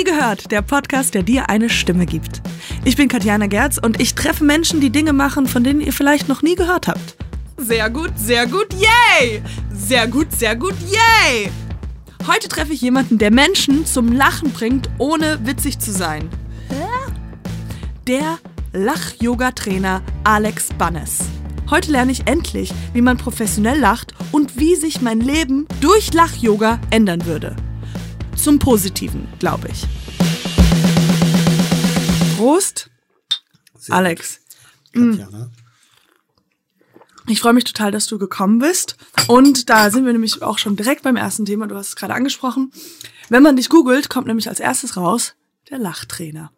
Nie gehört, der Podcast, der dir eine Stimme gibt. Ich bin Katjana Gerz und ich treffe Menschen, die Dinge machen, von denen ihr vielleicht noch nie gehört habt. Sehr gut, sehr gut, yay! Sehr gut, sehr gut, yay! Heute treffe ich jemanden, der Menschen zum Lachen bringt, ohne witzig zu sein. Der Lach-Yoga-Trainer Alex Bannes. Heute lerne ich endlich, wie man professionell lacht und wie sich mein Leben durch Lach-Yoga ändern würde. Zum Positiven, glaube ich. Prost, Sehr Alex. Katjana. Ich freue mich total, dass du gekommen bist. Und da sind wir nämlich auch schon direkt beim ersten Thema. Du hast es gerade angesprochen. Wenn man dich googelt, kommt nämlich als erstes raus der Lachtrainer.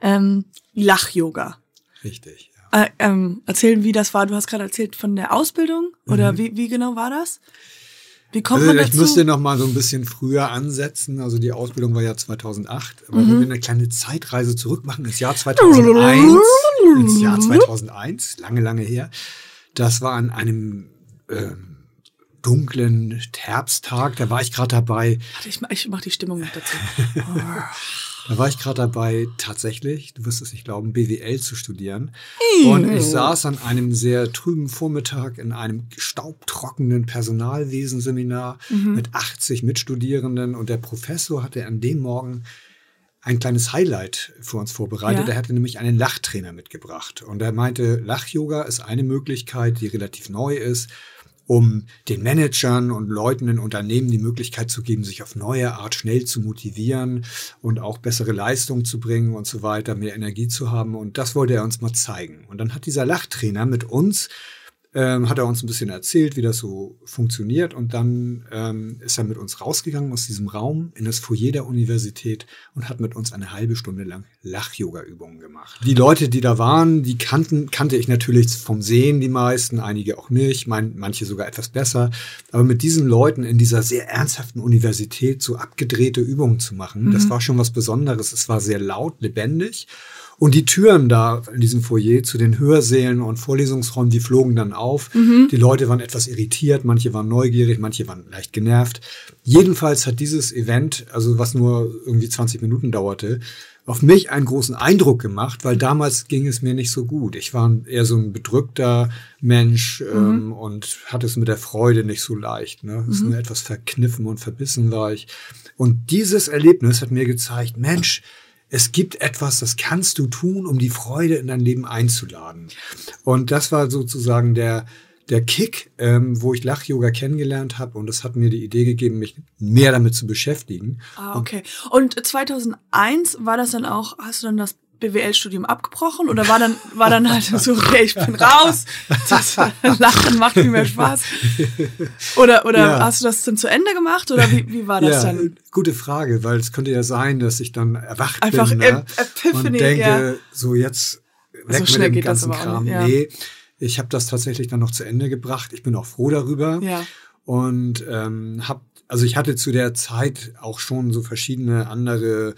Ähm, Lach-Yoga. Richtig. Ja. Äh, ähm, erzählen, wie das war. Du hast gerade erzählt von der Ausbildung. Oder wie, wie genau war das? Wie kommt Also man ich dazu? müsste noch mal so ein bisschen früher ansetzen. Also die Ausbildung war ja 2008. Aber Mhm. wenn wir eine kleine Zeitreise zurück machen ins Jahr 2001, ins Jahr 2001, lange, lange her. Das war an einem ähm, dunklen Herbsttag. Da war ich gerade dabei, Warte, ich, mach- ich mach die Stimmung noch dazu. Da war ich gerade dabei, tatsächlich, du wirst es nicht glauben, BWL zu studieren. Und ich saß an einem sehr trüben Vormittag in einem staubtrockenen Personalwesenseminar mit 80 Mitstudierenden und der Professor hatte an dem Morgen ein kleines Highlight für uns vorbereitet. Ja. Er hatte nämlich einen Lachtrainer mitgebracht. Und er meinte, Lach-Yoga ist eine Möglichkeit, die relativ neu ist, um den Managern und Leuten in Unternehmen die Möglichkeit zu geben, sich auf neue Art schnell zu motivieren und auch bessere Leistung zu bringen und so weiter, mehr Energie zu haben. Und das wollte er uns mal zeigen. Und dann hat dieser Lachtrainer mit uns ähm, hat er uns ein bisschen erzählt, wie das so funktioniert. Und dann ähm, ist er mit uns rausgegangen aus diesem Raum in das Foyer der Universität und hat mit uns eine halbe Stunde lang Lach-Yoga-Übungen gemacht. Die Leute, die da waren, die kannten, kannte ich natürlich vom Sehen, die meisten, einige auch nicht, mein, manche sogar etwas besser. Aber mit diesen Leuten in dieser sehr ernsthaften Universität so abgedrehte Übungen zu machen, das war schon was Besonderes. Es war sehr laut, lebendig. Und die Türen da in diesem Foyer zu den Hörsälen und Vorlesungsräumen, die flogen dann auf. Die Leute waren etwas irritiert, manche waren neugierig, manche waren leicht genervt. Jedenfalls hat dieses Event, also was nur irgendwie 20 Minuten dauerte, auf mich einen großen Eindruck gemacht, weil damals ging es mir nicht so gut. Ich war eher so ein bedrückter Mensch ähm, und hatte es mit der Freude nicht so leicht. Ne? Es ist nur etwas verkniffen und verbissen war ich. Und dieses Erlebnis hat mir gezeigt, Mensch, es gibt etwas, das kannst du tun, um die Freude in dein Leben einzuladen. Und das war sozusagen der, der Kick, ähm, wo ich Lach-Yoga kennengelernt habe. Und das hat mir die Idee gegeben, mich mehr damit zu beschäftigen. Ah, okay. Und 2001 war das dann auch, hast du dann das BWL-Studium abgebrochen oder war dann, war dann halt so, okay, ich bin raus, das Lachen macht viel mehr Spaß? Oder, oder Ja. hast du das dann zu Ende gemacht oder wie, wie war das ja, dann? gute Frage, weil es könnte ja sein, dass ich dann erwacht Einfach bin ne? Epiphany, und denke, ja. so jetzt weg So mit dem ganzen Kram. nicht. Nee, ich habe das tatsächlich dann noch zu Ende gebracht. Ich bin auch froh darüber. Ja. Und ähm, hab, also ich hatte zu der Zeit auch schon so verschiedene andere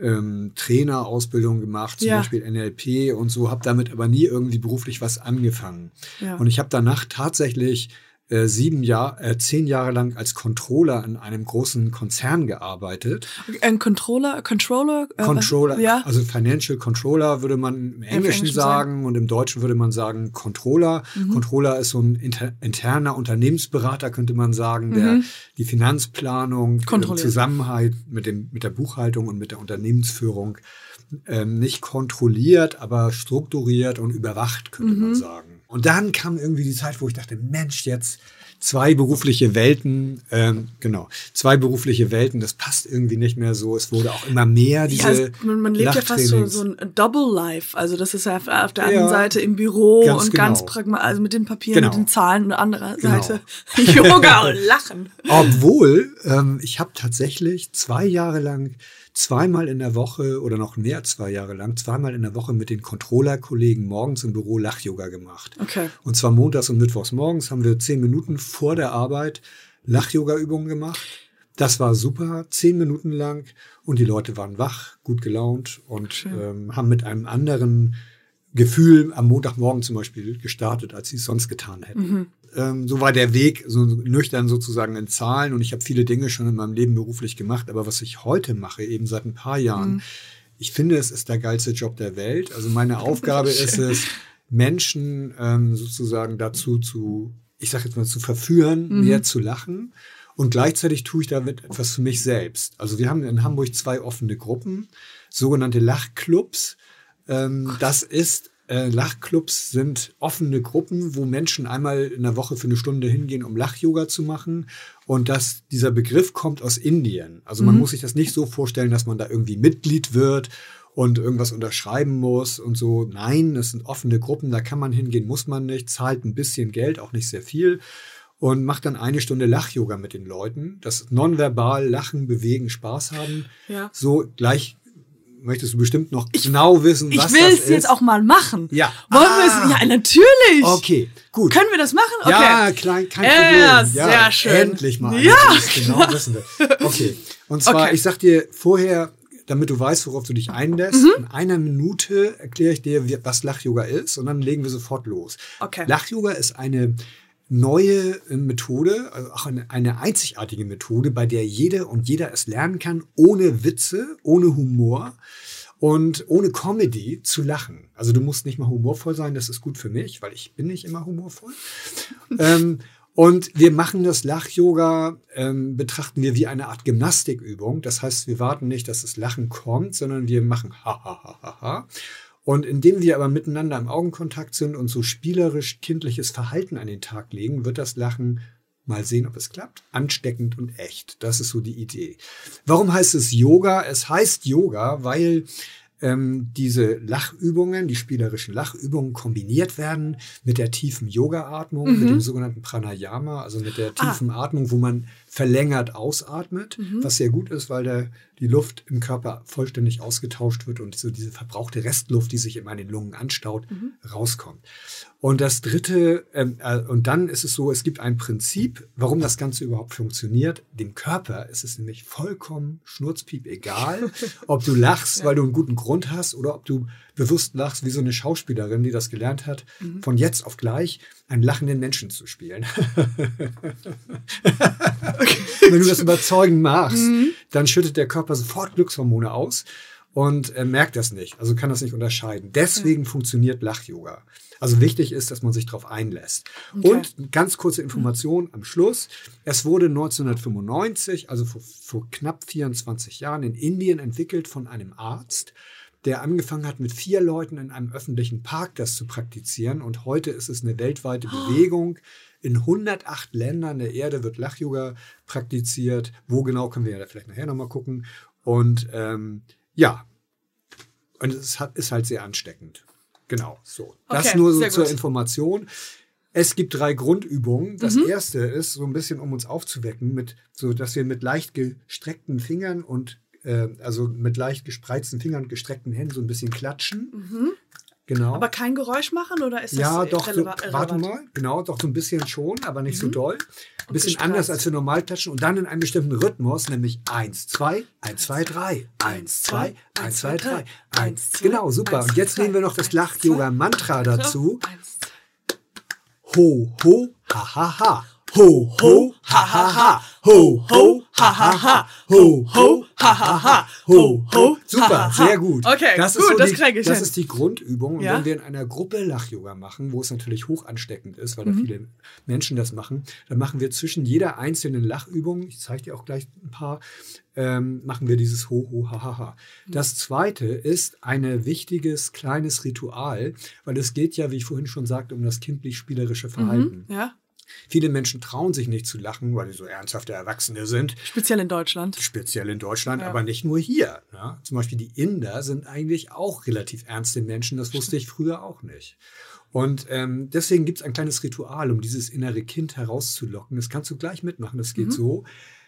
ähm, Trainerausbildungen gemacht, zum Ja. Beispiel NLP und so, habe damit aber nie irgendwie beruflich was angefangen. Ja. Und ich habe danach tatsächlich äh, sieben Jahre, äh, zehn Jahre lang als Controller in einem großen Konzern gearbeitet. Ein Controller, Controller? äh? Controller, Ja. also Financial Controller würde man im Englischen Englischen sagen und im Deutschen würde man sagen Controller. Mhm. Controller ist so ein inter, interner Unternehmensberater, könnte man sagen, der die Finanzplanung, Mhm. Im Zusammenhalt mit, dem, mit der Buchhaltung und mit der Unternehmensführung ähm, nicht kontrolliert, aber strukturiert und überwacht, könnte Mhm. man sagen. Und dann kam irgendwie die Zeit, wo ich dachte, Mensch, jetzt zwei berufliche Welten, ähm, genau, zwei berufliche Welten, das passt irgendwie nicht mehr so. Es wurde auch immer mehr diese Ja, man, man lebt ja fast so, so ein Double Life. Also das ist ja auf, auf der Ja. einen Seite im Büro Ganz und genau. ganz pragmatisch, also mit den Papieren, Genau. mit den Zahlen und anderer Genau. Seite Yoga und Lachen. Obwohl, ähm, ich habe tatsächlich zwei Jahre lang zweimal in der Woche oder noch mehr zwei Jahre lang, zweimal in der Woche mit den Controller-Kollegen morgens im Büro Lach-Yoga gemacht. Okay. Und zwar montags und mittwochs morgens haben wir zehn Minuten vor der Arbeit Lach-Yoga-Übungen gemacht. Das war super, zehn Minuten lang und die Leute waren wach, gut gelaunt und ähm, haben mit einem anderen Gefühl am Montagmorgen zum Beispiel gestartet, als sie es sonst getan hätten. Ähm, so war der Weg, so nüchtern sozusagen in Zahlen. Und ich habe viele Dinge schon in meinem Leben beruflich gemacht. Aber was ich heute mache, eben seit ein paar Jahren, mhm. ich finde, es ist der geilste Job der Welt. Also meine Aufgabe ist es, Menschen ähm, sozusagen dazu zu, ich sage jetzt mal, zu verführen, mhm. mehr zu lachen. Und gleichzeitig tue ich damit etwas für mich selbst. Also wir haben in Hamburg zwei offene Gruppen, sogenannte Lachclubs. Ähm, das ist äh, Lachclubs sind offene Gruppen, wo Menschen einmal in der Woche für eine Stunde hingehen, um Lach-Yoga zu machen. Und dass dieser Begriff kommt aus Indien. Also man mhm. muss sich das nicht so vorstellen, dass man da irgendwie Mitglied wird und irgendwas unterschreiben muss und so. Nein, das sind offene Gruppen, da kann man hingehen, muss man nicht, zahlt ein bisschen Geld, auch nicht sehr viel und macht dann eine Stunde Lach-Yoga mit den Leuten. Das nonverbal Lachen, Bewegen, Spaß haben. Ja. So gleich möchtest du bestimmt noch ich, genau wissen, was das ist. Ich will es jetzt auch mal machen. Ja. Wollen ah. wir es? Ja, natürlich. Okay, gut. Können wir das machen? Okay. Ja, klein, kein Problem. Ja, sehr ja, schön. Endlich mal. Ja. Genau wissen wir. Okay. Und zwar, okay. ich sag dir vorher, damit du weißt, worauf du dich einlässt. Mhm. In einer Minute erkläre ich dir, was Lach-Yoga ist und dann legen wir sofort los. Okay. Lach-Yoga ist eine neue äh, Methode, also auch eine, eine einzigartige Methode, bei der jede und jeder es lernen kann, ohne Witze, ohne Humor und ohne Comedy zu lachen. Also du musst nicht mal humorvoll sein, das ist gut für mich, weil ich bin nicht immer humorvoll. ähm, und wir machen das Lach-Yoga, ähm, betrachten wir wie eine Art Gymnastikübung. Das heißt, wir warten nicht, dass das Lachen kommt, sondern wir machen ha ha ha ha ha und indem wir aber miteinander im Augenkontakt sind und so spielerisch kindliches Verhalten an den Tag legen, wird das Lachen mal sehen, ob es klappt. Ansteckend und echt. Das ist so die Idee. Warum heißt es Yoga? Es heißt Yoga, weil ähm, diese Lachübungen, die spielerischen Lachübungen kombiniert werden mit der tiefen Yoga-Atmung, mhm. mit dem sogenannten Pranayama, also mit der ah. tiefen ah. Atmung, wo man verlängert ausatmet, mhm. was sehr gut ist, weil der, die Luft im Körper vollständig ausgetauscht wird und so diese verbrauchte Restluft, die sich in meinen Lungen anstaut, mhm. rauskommt. Und das dritte, ähm, äh, und dann ist es so, es gibt ein Prinzip, warum das Ganze überhaupt funktioniert. Dem Körper ist es nämlich vollkommen schnurzpiep egal, ob du lachst, ja. weil du einen guten Grund hast oder ob du bewusst lachst, wie so eine Schauspielerin, die das gelernt hat, mhm. von jetzt auf gleich einen lachenden Menschen zu spielen. Wenn du das überzeugend machst, mhm. dann schüttet der Körper sofort Glückshormone aus und äh, merkt das nicht, also kann das nicht unterscheiden. Deswegen ja. funktioniert Lach-Yoga. Also wichtig ist, dass man sich darauf einlässt. Okay. Und ganz kurze Information am Schluss. Es wurde 1995, also vor, vor knapp 24 Jahren, in Indien entwickelt von einem Arzt, der angefangen hat, mit vier Leuten in einem öffentlichen Park das zu praktizieren. Und heute ist es eine weltweite oh. Bewegung. In 108 Ländern der Erde wird Lach-Yoga praktiziert. Wo genau, können wir ja vielleicht nachher nochmal gucken. Und ähm, ja, und es hat, ist halt sehr ansteckend. Genau, so. Das okay, nur so zur gut. Information. Es gibt drei Grundübungen. Das mhm. erste ist so ein bisschen, um uns aufzuwecken, mit, so dass wir mit leicht gestreckten Fingern und äh, also mit leicht gespreizten Fingern und gestreckten Händen so ein bisschen klatschen. Mhm. Genau. Aber kein Geräusch machen oder ist das Ja, doch, so, warte mal, genau, doch so ein bisschen schon, aber nicht mhm. so doll. Ein bisschen anders als wir normal klatschen und dann in einem bestimmten Rhythmus, nämlich 1, 2, 1, 2, 3, 1, 2, 1, 2, 3, 1, 2, Genau, super. Und jetzt nehmen wir noch das Lach-Yoga-Mantra dazu. Ho, ho, ha, ha, ha. Ho, ho, ha, ha, ha. Ho, ho, ha, ha, ha. Ho, ho, ha, ha, ha. Ho, ho. Super, sehr gut. Okay, das gut, so das ich Das ist die Grundübung. Und ja? wenn wir in einer Gruppe Lach-Yoga machen, wo es natürlich hoch ansteckend ist, weil mhm. da viele Menschen das machen, dann machen wir zwischen jeder einzelnen Lachübung, ich zeige dir auch gleich ein paar, ähm, machen wir dieses Ho, ho, ha, ha, ha. Das zweite ist ein wichtiges kleines Ritual, weil es geht ja, wie ich vorhin schon sagte, um das kindlich-spielerische Verhalten. Mhm, ja. Viele Menschen trauen sich nicht zu lachen, weil sie so ernsthafte Erwachsene sind. Speziell in Deutschland. Speziell in Deutschland, ja. aber nicht nur hier. Ja? Zum Beispiel die Inder sind eigentlich auch relativ ernste Menschen. Das wusste ich früher auch nicht. Und ähm, deswegen gibt es ein kleines Ritual, um dieses innere Kind herauszulocken. Das kannst du gleich mitmachen. Das geht mhm. so.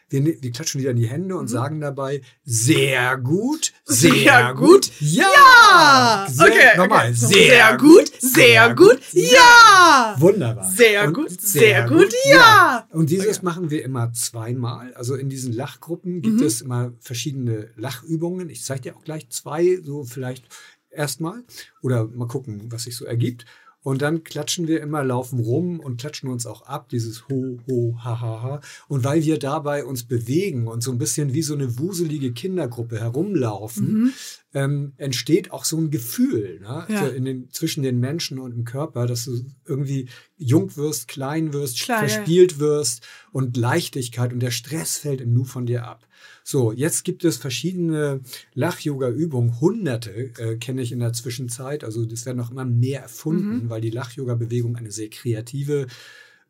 Wir, ne-, wir klatschen wieder in die Hände und mhm. sagen dabei sehr gut, sehr, sehr gut, ja. ja. Sehr, okay, nochmal, okay. Sehr, sehr gut, sehr gut, ja. Wunderbar. Sehr und gut, sehr, gut, gut, ja. Und dieses okay. machen wir immer zweimal. Also in diesen Lachgruppen gibt mhm. es immer verschiedene Lachübungen. Ich zeige dir auch gleich zwei, so vielleicht erstmal oder mal gucken, was sich so ergibt. Und dann klatschen wir immer, laufen rum und klatschen uns auch ab, dieses Ho, Ho, Ha, Ha, Ha. Und weil wir dabei uns bewegen und so ein bisschen wie so eine wuselige Kindergruppe herumlaufen, mhm. ähm, entsteht auch so ein Gefühl ne? ja. in den, zwischen den Menschen und im Körper, dass du irgendwie jung wirst, klein wirst, Klar, verspielt ja. wirst und Leichtigkeit und der Stress fällt im Nu von dir ab. So, jetzt gibt es verschiedene Lach-Yoga-Übungen, hunderte äh, kenne ich in der Zwischenzeit. Also es werden noch immer mehr erfunden, mhm. weil die Lach-Yoga-Bewegung eine sehr kreative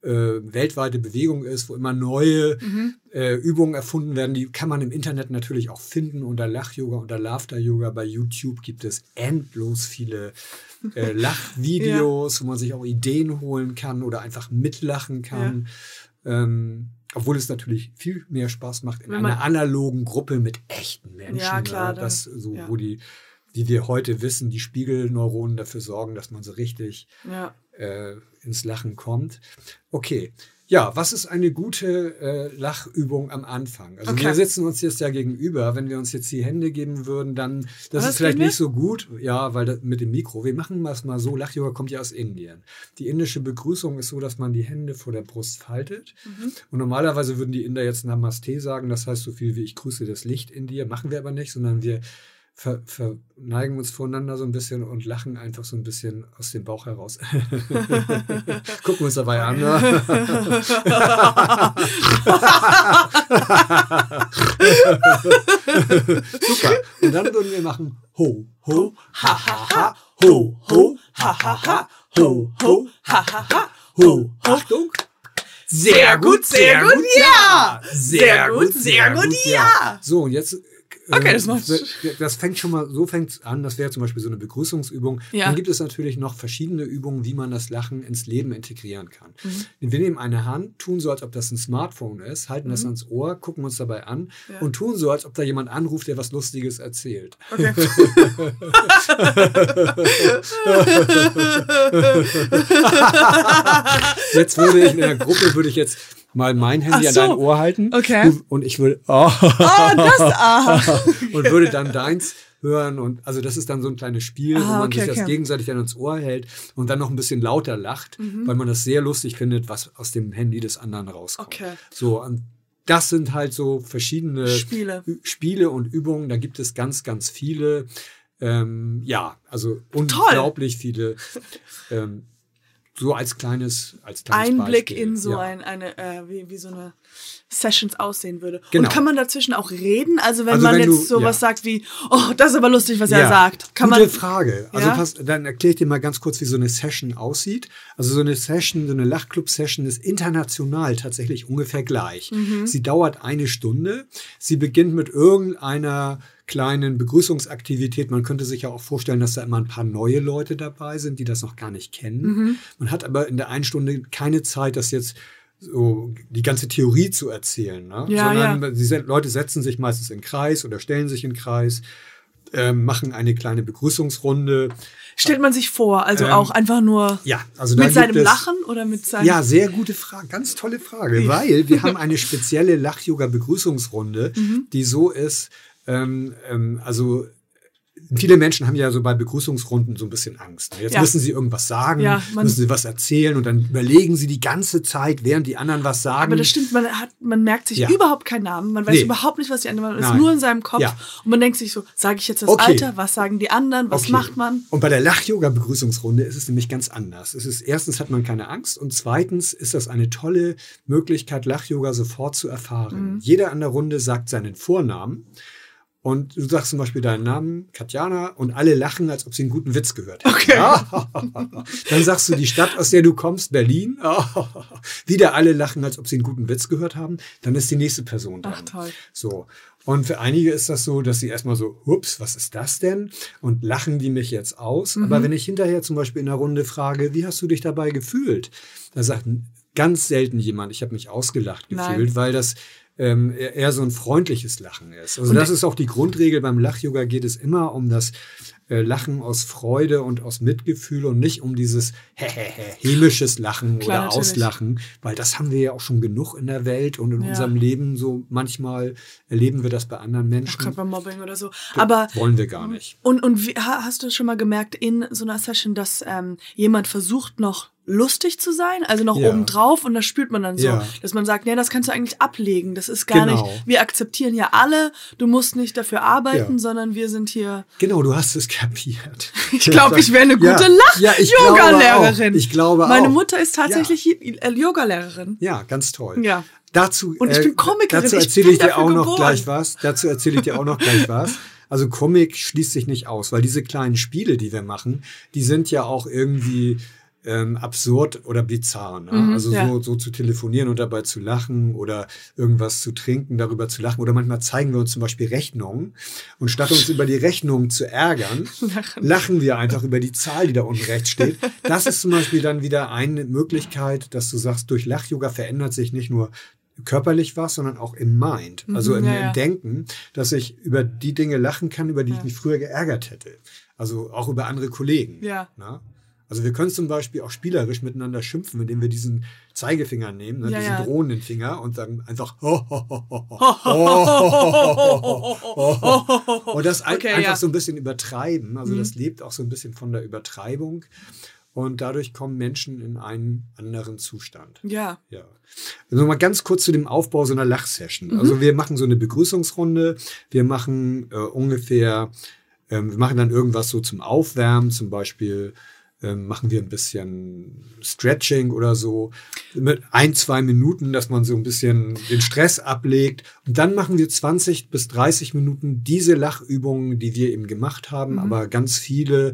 äh, weltweite Bewegung ist, wo immer neue mhm. äh, Übungen erfunden werden. Die kann man im Internet natürlich auch finden unter Lach-Yoga, unter Laughter-Yoga. Bei YouTube gibt es endlos viele äh, Lachvideos, ja. wo man sich auch Ideen holen kann oder einfach mitlachen kann. Ja. Ähm, obwohl es natürlich viel mehr Spaß macht in einer analogen Gruppe mit echten Menschen. Ja, klar. Ne? Das, so, ja. wo die, wie wir heute wissen, die Spiegelneuronen dafür sorgen, dass man so richtig ja. äh, ins Lachen kommt. Okay, ja, was ist eine gute äh, Lachübung am Anfang? Also okay. wir sitzen uns jetzt ja gegenüber. Wenn wir uns jetzt die Hände geben würden, dann das Was ist vielleicht nicht so gut. Ja, weil das, mit dem Mikro. Wir machen das mal so. Lachyoga kommt ja aus Indien. Die indische Begrüßung ist so, dass man die Hände vor der Brust faltet. Mhm. Und normalerweise würden die Inder jetzt Namaste sagen. Das heißt so viel wie ich grüße das Licht in dir. Machen wir aber nicht, sondern wir ver, verneigen uns voneinander so ein bisschen und lachen einfach so ein bisschen aus dem Bauch heraus. Gucken wir uns dabei an. Ne? Super. Und dann würden wir machen ho, ho, ha, ha, ha, ho, ho, ha, ha, ha, ho, ho, ha, ha, ha, ho. Achtung. Sehr gut, sehr gut, ja. Sehr gut, sehr gut, ja. So, und jetzt Okay, das macht. Das fängt schon mal, so fängt an, das wäre zum Beispiel so eine Begrüßungsübung. Ja. Dann gibt es natürlich noch verschiedene Übungen, wie man das Lachen ins Leben integrieren kann. Mhm. Wir nehmen eine Hand, tun so, als ob das ein Smartphone ist, halten mhm. das ans Ohr, gucken uns dabei an ja. und tun so, als ob da jemand anruft, der was Lustiges erzählt. Okay. jetzt würde ich in der Gruppe, würde ich jetzt mal mein Handy so. an dein Ohr halten. Okay. Und ich würde, oh, oh das, ah. und würde dann deins hören und also das ist dann so ein kleines Spiel, ah, wo man okay, sich das okay. gegenseitig dann ins Ohr hält und dann noch ein bisschen lauter lacht, mhm. weil man das sehr lustig findet, was aus dem Handy des anderen rauskommt. Okay. So und das sind halt so verschiedene Spiele, Spiele und Übungen. Da gibt es ganz, ganz viele. Ähm, ja, also unglaublich Toll. viele. Ähm, so als kleines, als kleines Einblick Beispiel. in so ja. ein, eine, äh, wie, wie so eine Sessions aussehen würde. Genau. Und kann man dazwischen auch reden? Also wenn also man wenn jetzt du, sowas ja. sagt wie, oh, das ist aber lustig, was ja. er sagt. Kann Gute man, Frage. Also pass, dann erkläre ich dir mal ganz kurz, wie so eine Session aussieht. Also so eine Session, so eine Lachclub-Session ist international tatsächlich ungefähr gleich. Mhm. Sie dauert eine Stunde. Sie beginnt mit irgendeiner kleinen Begrüßungsaktivität. Man könnte sich ja auch vorstellen, dass da immer ein paar neue Leute dabei sind, die das noch gar nicht kennen. Mhm. Man hat aber in der einen Stunde keine Zeit, das jetzt so die ganze Theorie zu erzählen, ne? ja, sondern ja. die Leute setzen sich meistens in Kreis oder stellen sich in Kreis, äh, machen eine kleine Begrüßungsrunde. Stellt man sich vor, also ähm, auch einfach nur ja, also mit seinem es, Lachen oder mit seinem. Ja, sehr gute Frage, ganz tolle Frage, weil wir haben eine spezielle Lach-Yoga-Begrüßungsrunde, mhm. die so ist, ähm, ähm, also viele Menschen haben ja so bei Begrüßungsrunden so ein bisschen Angst. Jetzt ja. müssen sie irgendwas sagen, ja, müssen sie was erzählen und dann überlegen sie die ganze Zeit, während die anderen was sagen. Aber das stimmt, man, hat, man merkt sich ja. überhaupt keinen Namen, man weiß nee. überhaupt nicht, was die anderen, man ist nur in seinem Kopf und man denkt sich so, sage ich jetzt das okay. Alter, was sagen die anderen, was okay. macht man? Und bei der Lach-Yoga-Begrüßungsrunde ist es nämlich ganz anders. Es ist erstens hat man keine Angst und zweitens ist das eine tolle Möglichkeit, Lach-Yoga sofort zu erfahren. Mhm. Jeder an der Runde sagt seinen Vornamen und du sagst zum Beispiel deinen Namen, Katjana, und alle lachen, als ob sie einen guten Witz gehört hätten. Okay. Dann sagst du die Stadt, aus der du kommst, Berlin. Wieder alle lachen, als ob sie einen guten Witz gehört haben. Dann ist die nächste Person dran. Ach, toll. So. Und für einige ist das so, dass sie erstmal so, ups, was ist das denn? Und lachen die mich jetzt aus. Mhm. Aber wenn ich hinterher zum Beispiel in der Runde frage, wie hast du dich dabei gefühlt? Da sagt ganz selten jemand, ich habe mich ausgelacht gefühlt, Nein. weil das ähm, eher so ein freundliches Lachen ist. Also das ist auch die Grundregel. Beim Lach-Yoga geht es immer um das äh, Lachen aus Freude und aus Mitgefühl und nicht um dieses hämisches Lachen Klar, oder natürlich. Auslachen, weil das haben wir ja auch schon genug in der Welt und in Ja. unserem Leben so manchmal erleben wir das bei anderen Menschen. Gerade beim Mobbing oder so. Aber wollen wir gar nicht. Und, und wie, ha- hast du schon mal gemerkt in so einer Session, dass ähm, jemand versucht noch lustig zu sein, also noch Ja. obendrauf und das spürt man dann so, Ja. dass man sagt, ja, das kannst du eigentlich ablegen, das ist gar Genau. nicht, wir akzeptieren ja alle, du musst nicht dafür arbeiten, Ja. sondern wir sind hier, Genau, du hast es kapiert. ich glaube, ich wäre eine gute Ja, ja, ich glaube Lach-Yoga-Lehrerin. auch. Ich Meine. Mutter ist tatsächlich äh, Yoga-Lehrerin. Ja, ganz toll. Ja. Dazu, Und ich bin Comikerin, Dazu ich erzähle bin ich dir auch noch geboren. gleich was. Dazu erzähle ich dir auch noch gleich was. Also Comic schließt sich nicht aus, weil diese kleinen Spiele, die wir machen, die sind ja auch irgendwie ähm, absurd oder bizarr. Ne? Mhm, also ja. so, so zu telefonieren und dabei zu lachen oder irgendwas zu trinken, darüber zu lachen. Oder manchmal zeigen wir uns zum Beispiel Rechnungen und statt uns über die Rechnungen zu ärgern, Lachen. lachen wir einfach über die Zahl, die da unten rechts steht. Das ist zum Beispiel dann wieder eine Möglichkeit, dass du sagst, durch Lach-Yoga verändert sich nicht nur körperlich was, sondern auch im Mind, also Mhm, im, ja, ja. im Denken, dass ich über die Dinge lachen kann, über die ich Ja. mich früher geärgert hätte. Also auch über andere Kollegen. Ja. Na? Also wir können zum Beispiel auch spielerisch miteinander schimpfen, indem wir diesen Zeigefinger nehmen, ne, ja, diesen ja. drohenden Finger und sagen einfach und das okay, einfach ja. so ein bisschen übertreiben. Also mhm. das lebt auch so ein bisschen von der Übertreibung. Und dadurch kommen Menschen in einen anderen Zustand. Ja. ja. Also mal ganz kurz zu dem Aufbau so einer Lachsession. Mhm. Also wir machen so eine Begrüßungsrunde. Wir machen äh, ungefähr, ähm, wir machen dann irgendwas so zum Aufwärmen, zum Beispiel machen wir ein bisschen Stretching oder so mit ein, zwei Minuten, dass man so ein bisschen den Stress ablegt. Und dann machen wir 20 bis 30 Minuten diese Lachübungen, die wir eben gemacht haben, aber ganz viele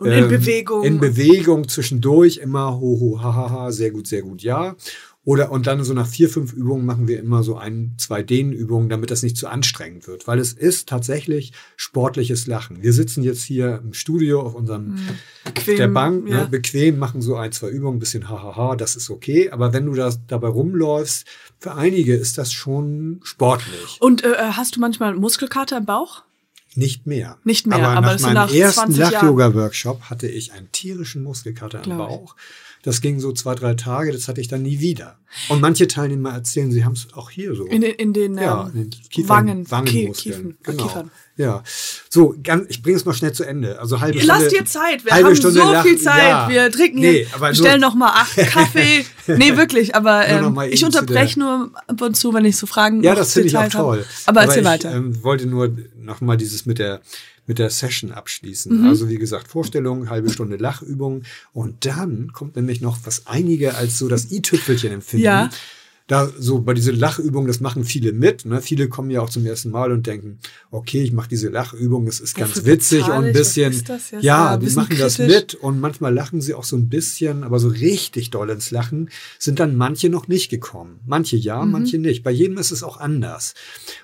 Mhm. Und in Bewegung. In Bewegung zwischendurch immer ho, ho, ha, ha, ha, sehr gut, sehr gut, ja. Oder und dann so nach vier, fünf Übungen machen wir immer so ein, zwei Dehnübungen, damit das nicht zu anstrengend wird. Weil es ist tatsächlich sportliches Lachen. Wir sitzen jetzt hier im Studio auf unserem Bequem, der Bank, ja. ne, bequem, machen so ein, zwei Übungen, ein bisschen hahaha, das ist okay. Aber wenn du da dabei rumläufst, für einige ist das schon sportlich. Und äh, hast du manchmal Muskelkater im Bauch? Nicht mehr. Nicht mehr, aber, aber nach das meinem nach ersten 20 Jahren. Lach-Yoga-Workshop hatte ich einen tierischen Muskelkater im Glaub ich. Das ging so zwei, drei Tage, das hatte ich dann nie wieder. Und manche Teilnehmer erzählen, sie haben es auch hier so. In den, in den, ja, ähm, in den Kiefern, Wangen, Wangenmuskeln. Kiefen, genau. Kiefern. Ja. So, ganz, ich bringe es mal schnell zu Ende. Also halbe Lass Stunde. dir Zeit, wir haben Stunde so viel Zeit. Ja. Wir trinken Nee, jetzt, aber nur- bestellen noch mal acht Kaffee. nee, wirklich, aber ähm, ich unterbreche nur ab und zu, wenn ich so Fragen Ja, noch das finde ich auch habe. toll. Aber erzähl ich, weiter. Ähm, wollte nur noch mal dieses mit der mit der Session abschließen. Mhm. Also wie gesagt, Vorstellung, halbe Stunde Lachübung und dann kommt nämlich noch was einige als so das i-Tüpfelchen empfinden. Ja. Da so bei dieser Lachübung, das machen viele mit. Ne? Viele kommen ja auch zum ersten Mal und denken, okay, ich mache diese Lachübung, es ist ganz Wofür witzig und ein bisschen, das? Ja, ja, ein die machen das kritisch. mit und manchmal lachen sie auch so ein bisschen, aber so richtig doll ins Lachen sind dann manche noch nicht gekommen. Manche ja, Mhm. manche nicht. Bei jedem ist es auch anders.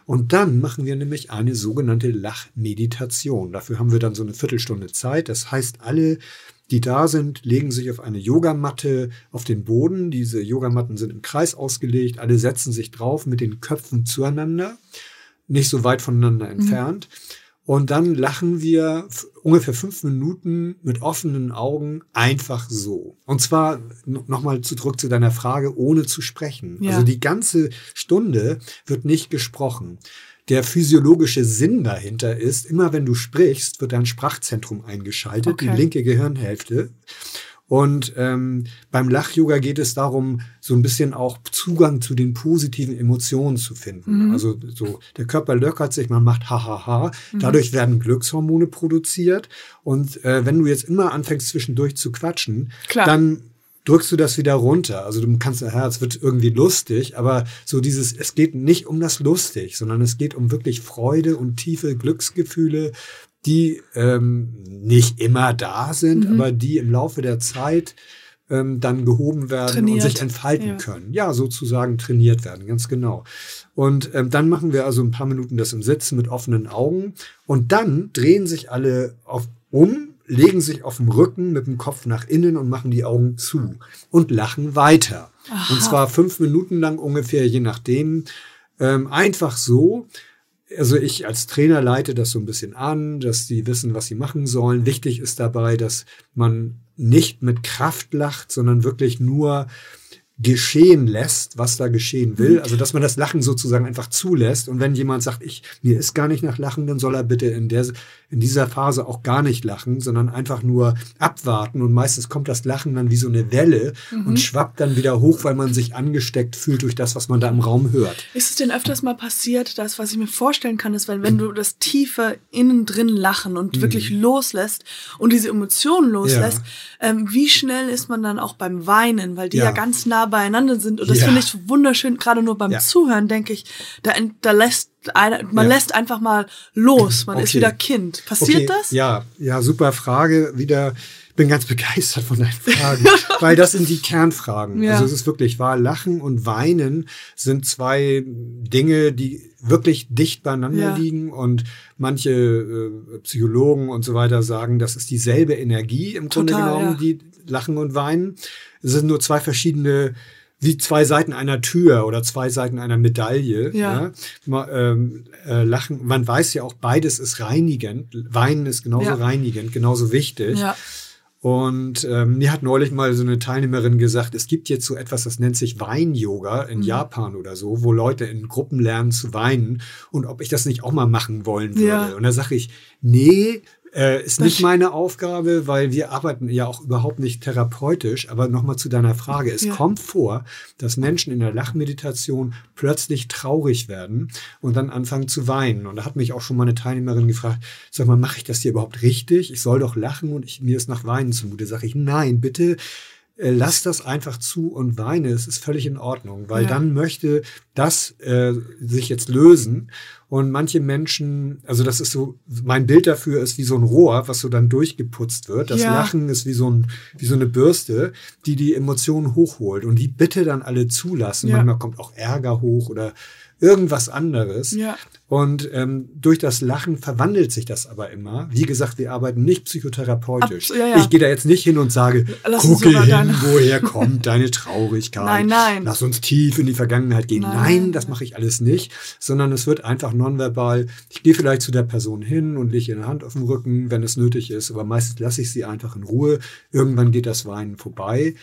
Und dann machen wir nämlich eine sogenannte Lachmeditation. Dafür haben wir dann so eine Viertelstunde Zeit. Das heißt, alle, die da sind, legen sich auf eine Yogamatte auf den Boden. Diese Yogamatten sind im Kreis ausgelegt. Alle setzen sich drauf mit den Köpfen zueinander, nicht so weit voneinander entfernt. Und dann lachen wir ungefähr fünf Minuten mit offenen Augen einfach so. Und zwar nochmal zurück zu deiner Frage, ohne zu sprechen. Ja. Also die ganze Stunde wird nicht gesprochen. Der physiologische Sinn dahinter ist, immer wenn du sprichst, wird dein Sprachzentrum eingeschaltet, Okay. die linke Gehirnhälfte. Und ähm, beim Lach-Yoga geht es darum, so ein bisschen auch Zugang zu den positiven Emotionen zu finden. Mhm. Also so der Körper lockert sich, man macht hahaha. Dadurch werden Glückshormone produziert. Und äh, wenn du jetzt immer anfängst zwischendurch zu quatschen, Klar. dann drückst du das wieder runter. Also du kannst, ja, es wird irgendwie lustig, aber so dieses, es geht nicht um das lustig, sondern es geht um wirklich Freude und tiefe Glücksgefühle, die ähm, nicht immer da sind, Mhm. aber die im Laufe der Zeit ähm, dann gehoben werden Trainiert. und sich entfalten Ja. können. Ja, sozusagen trainiert werden, ganz genau. Und ähm, dann machen wir also ein paar Minuten das im Sitzen mit offenen Augen und dann drehen sich alle auf, um, legen sich auf dem Rücken mit dem Kopf nach innen und machen die Augen zu und lachen weiter. Und zwar fünf Minuten lang ungefähr, je nachdem, Ähm, einfach so. Also ich als Trainer leite das so ein bisschen an, dass die wissen, was sie machen sollen. Wichtig ist dabei, dass man nicht mit Kraft lacht, sondern wirklich nur geschehen lässt, was da geschehen will. Mhm. Also, dass man das Lachen sozusagen einfach zulässt. Und wenn jemand sagt, ich, mir ist gar nicht nach Lachen, dann soll er bitte in der, in dieser Phase auch gar nicht lachen, sondern einfach nur abwarten. Und meistens kommt das Lachen dann wie so eine Welle mhm. und schwappt dann wieder hoch, weil man sich angesteckt fühlt durch das, was man da im Raum hört. Ist es denn öfters mal passiert, dass, was ich mir vorstellen kann, ist, wenn, wenn du das tiefe innen drin Lachen und mhm. wirklich loslässt und diese Emotionen loslässt, ja. ähm, wie schnell ist man dann auch beim Weinen, weil die ja, ja ganz nah beieinander sind. Und das ja. finde ich wunderschön, gerade nur beim ja. Zuhören, denke ich, da, da lässt eine, man ja. lässt einfach mal los, man okay. ist wieder Kind. Passiert okay. das? Ja, ja, super Frage. Wieder, bin ganz begeistert von deinen Fragen, weil das sind die Kernfragen. Ja. Also es ist wirklich wahr, Lachen und Weinen sind zwei Dinge, die wirklich dicht beieinander ja. liegen und manche äh, Psychologen und so weiter sagen, das ist dieselbe Energie im Total, Grunde genommen, ja. die Lachen und Weinen. Es sind nur zwei verschiedene wie zwei Seiten einer Tür oder zwei Seiten einer Medaille. Ja. ja. Ähm, äh, lachen. Man weiß ja auch, beides ist reinigend. Weinen ist genauso ja. reinigend, genauso wichtig. Ja. Und ähm, mir hat neulich mal so eine Teilnehmerin gesagt, es gibt jetzt so etwas, das nennt sich Wein-Yoga in mhm. Japan oder so, wo Leute in Gruppen lernen zu weinen und ob ich das nicht auch mal machen wollen würde. Ja. Und da sage ich, nee, äh, ist nicht meine Aufgabe, weil wir arbeiten ja auch überhaupt nicht therapeutisch. Aber nochmal zu deiner Frage. Es ja. kommt vor, dass Menschen in der Lachmeditation plötzlich traurig werden und dann anfangen zu weinen. Und da hat mich auch schon mal eine Teilnehmerin gefragt, sag mal, mache ich das hier überhaupt richtig? Ich soll doch lachen und ich, mir ist nach Weinen zumute. Sag ich, nein, bitte lass das einfach zu und weine. Es ist völlig in Ordnung, weil ja. dann möchte das äh, sich jetzt lösen. Und manche Menschen, also das ist so, mein Bild dafür ist wie so ein Rohr, was so dann durchgeputzt wird. Das ja. Lachen ist wie so, ein, wie so eine Bürste, die die Emotionen hochholt und die bitte dann alle zulassen. Ja. Manchmal kommt auch Ärger hoch oder irgendwas anderes. Ja. Und ähm, durch das Lachen verwandelt sich das aber immer. Wie gesagt, wir arbeiten nicht psychotherapeutisch. Ab, ja, ja. Ich gehe da jetzt nicht hin und sage, Lass gucke hin, deine... woher kommt deine Traurigkeit. Nein, nein. Lass uns tief in die Vergangenheit gehen. Nein, nein das mache ich alles nicht. Sondern es wird einfach nonverbal. Ich gehe vielleicht zu der Person hin und lege ihre Hand auf den Rücken, wenn es nötig ist. Aber meistens lasse ich sie einfach in Ruhe. Irgendwann geht das Weinen vorbei.